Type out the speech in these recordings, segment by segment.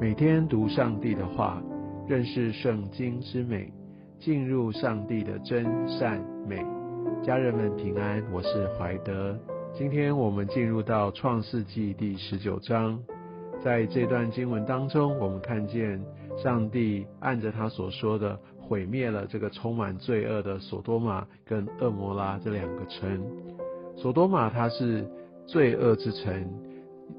每天读上帝的话，认识圣经之美，进入上帝的真善美。家人们平安，我是怀德。今天我们进入到创世纪第十九章，在这段经文当中，我们看见上帝按着他所说的，毁灭了这个充满罪恶的索多玛跟恶摩拉这两个城。索多玛它是罪恶之城。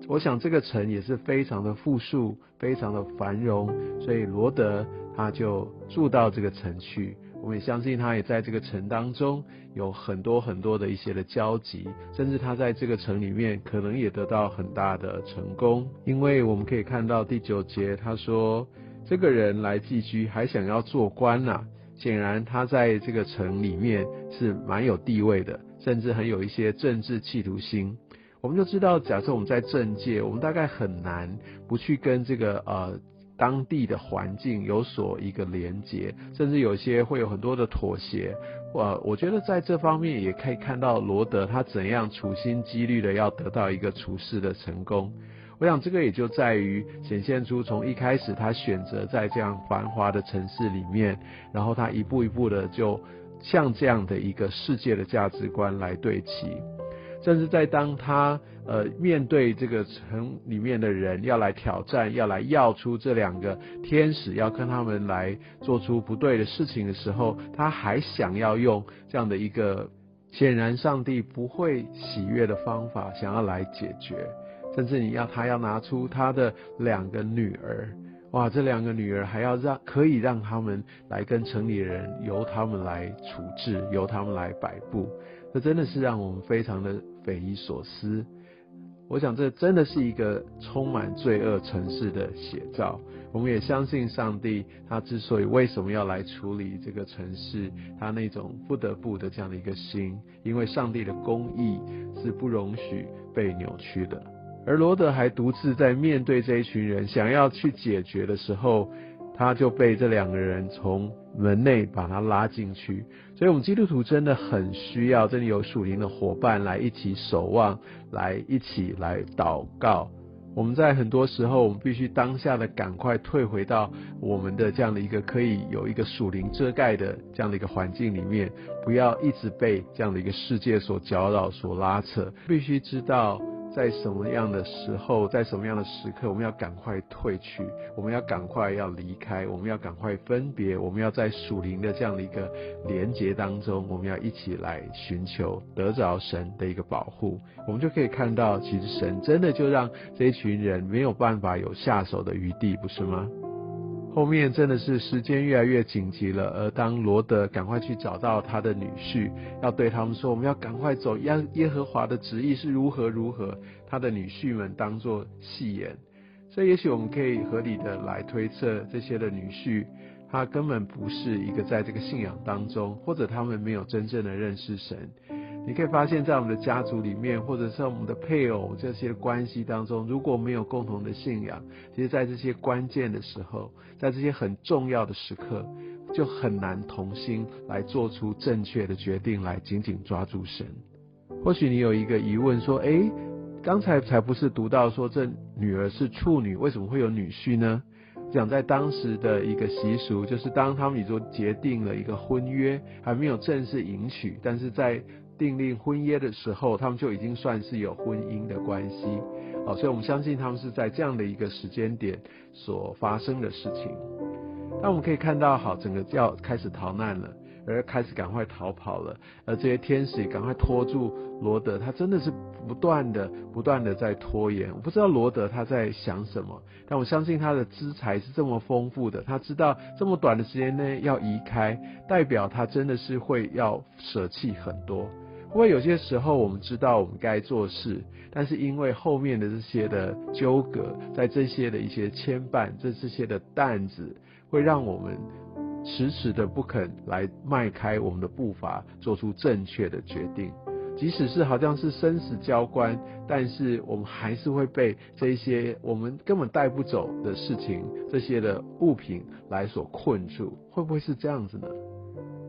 我想这个城也是非常的富庶，非常的繁荣，所以罗德他就住到这个城去。我们也相信他也在这个城当中有很多很多的一些的交集，甚至他在这个城里面可能也得到很大的成功。因为我们可以看到第九节他说，这个人来寄居还想要做官呐，显然他在这个城里面是蛮有地位的，甚至很有一些政治企图心。我们就知道，假设我们在政界，我们大概很难不去跟这个呃当地的环境有所一个连接，甚至有些会有很多的妥协。呃，我觉得在这方面也可以看到罗德他怎样处心积虑的要得到一个处事的成功。我想这个也就在于显现出从一开始他选择在这样繁华的城市里面，然后他一步一步的就像这样的一个世界的价值观来对齐。甚至在当他呃面对这个城里面的人要来挑战，要来要出这两个天使，要跟他们来做出不对的事情的时候，他还想要用这样的一个显然上帝不会喜悦的方法，想要来解决。甚至你要他要拿出他的两个女儿，哇，这两个女儿还要让可以让他们来跟城里人由他们来处置，由他们来摆布。这真的是让我们非常的匪夷所思。我想这真的是一个充满罪恶城市的写照。我们也相信上帝，他之所以为什么要来处理这个城市，他那种不得不的这样的一个心，因为上帝的公义是不容许被扭曲的。而罗德还独自在面对这一群人，想要去解决的时候。他就被这两个人从门内把他拉进去，所以，我们基督徒真的很需要，真的有属灵的伙伴来一起守望，来一起来祷告。我们在很多时候，我们必须当下的赶快退回到我们的这样的一个可以有一个属灵遮盖的这样的一个环境里面，不要一直被这样的一个世界所搅扰、所拉扯。必须知道。在什么样的时候，在什么样的时刻，我们要赶快退去，我们要赶快要离开，我们要赶快分别，我们要在属灵的这样的一个连结当中，我们要一起来寻求得着神的一个保护，我们就可以看到，其实神真的就让这一群人没有办法有下手的余地，不是吗？后面真的是时间越来越紧急了，而当罗德赶快去找到他的女婿，要对他们说，我们要赶快走，耶耶和华的旨意是如何如何，他的女婿们当作戏言，所以也许我们可以合理的来推测，这些的女婿，他根本不是一个在这个信仰当中，或者他们没有真正的认识神。你可以发现，在我们的家族里面，或者是我们的配偶这些关系当中，如果没有共同的信仰，其实，在这些关键的时候，在这些很重要的时刻，就很难同心来做出正确的决定，来紧紧抓住神。或许你有一个疑问，说：诶，刚才才不是读到说这女儿是处女，为什么会有女婿呢？讲在当时的一个习俗，就是当他们已经结定了一个婚约，还没有正式迎娶，但是在订立婚约的时候，他们就已经算是有婚姻的关系，好，所以我们相信他们是在这样的一个时间点所发生的事情。那我们可以看到，好，整个要开始逃难了，而开始赶快逃跑了，而这些天使也赶快拖住罗德，他真的是不断的、不断的在拖延。我不知道罗德他在想什么，但我相信他的资财是这么丰富的，他知道这么短的时间内要移开，代表他真的是会要舍弃很多。因为有些时候我们知道我们该做事，但是因为后面的这些的纠葛，在这些的一些牵绊，这这些的担子，会让我们迟迟的不肯来迈开我们的步伐，做出正确的决定。即使是好像是生死交关，但是我们还是会被这些我们根本带不走的事情，这些的物品来所困住。会不会是这样子呢？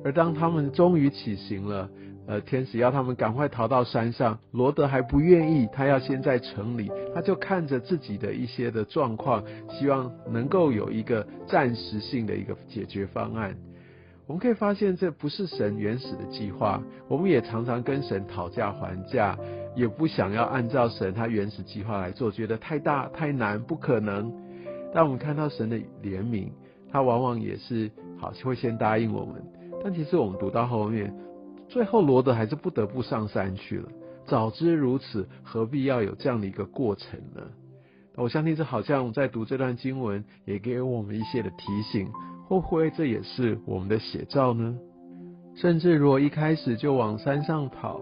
而当他们终于起行了。呃，天使要他们赶快逃到山上，罗德还不愿意，他要先在城里，他就看着自己的一些的状况，希望能够有一个暂时性的一个解决方案。我们可以发现，这不是神原始的计划。我们也常常跟神讨价还价，也不想要按照神他原始计划来做，觉得太大太难，不可能。但我们看到神的怜悯，他往往也是好会先答应我们。但其实我们读到后面，最后罗德还是不得不上山去了。早知如此，何必要有这样的一个过程呢？我相信这好像在读这段经文，也给我们一些的提醒。会不会这也是我们的写照呢？甚至如果一开始就往山上跑，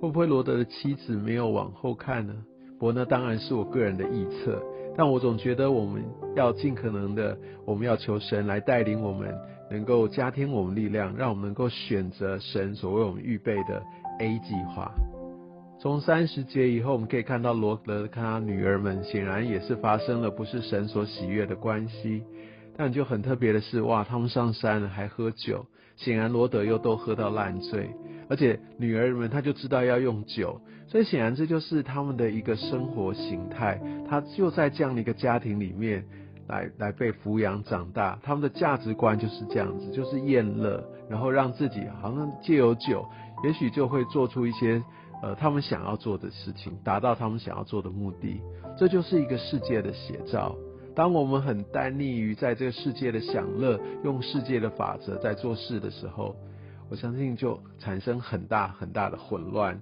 会不会罗德的妻子没有往后看呢？不过那当然是我个人的臆测。但我总觉得我们要尽可能的，我们要求神来带领我们，能够加添我们力量，让我们能够选择神所为我们预备的 A 计划。从三十节以后，我们可以看到罗德跟他女儿们显然也是发生了不是神所喜悦的关系。但就很特别的是，哇，他们上山了还喝酒，显然罗德又都喝到烂醉，而且女儿们她就知道要用酒，所以显然这就是他们的一个生活形态，他就在这样的一个家庭里面来来被抚养长大，他们的价值观就是这样子，就是厌乐，然后让自己好像借由酒，也许就会做出一些呃他们想要做的事情，达到他们想要做的目的，这就是一个世界的写照。当我们很单立于在这个世界的享乐，用世界的法则在做事的时候，我相信就产生很大很大的混乱。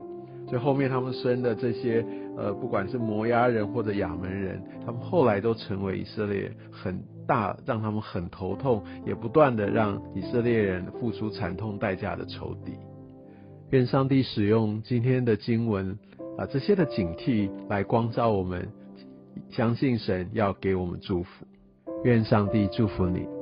所以后面他们生的这些，呃，不管是摩押人或者亚门人，他们后来都成为以色列很大让他们很头痛，也不断的让以色列人付出惨痛代价的仇敌。愿上帝使用今天的经文啊这些的警惕来光照我们。相信神要给我们祝福，愿上帝祝福你。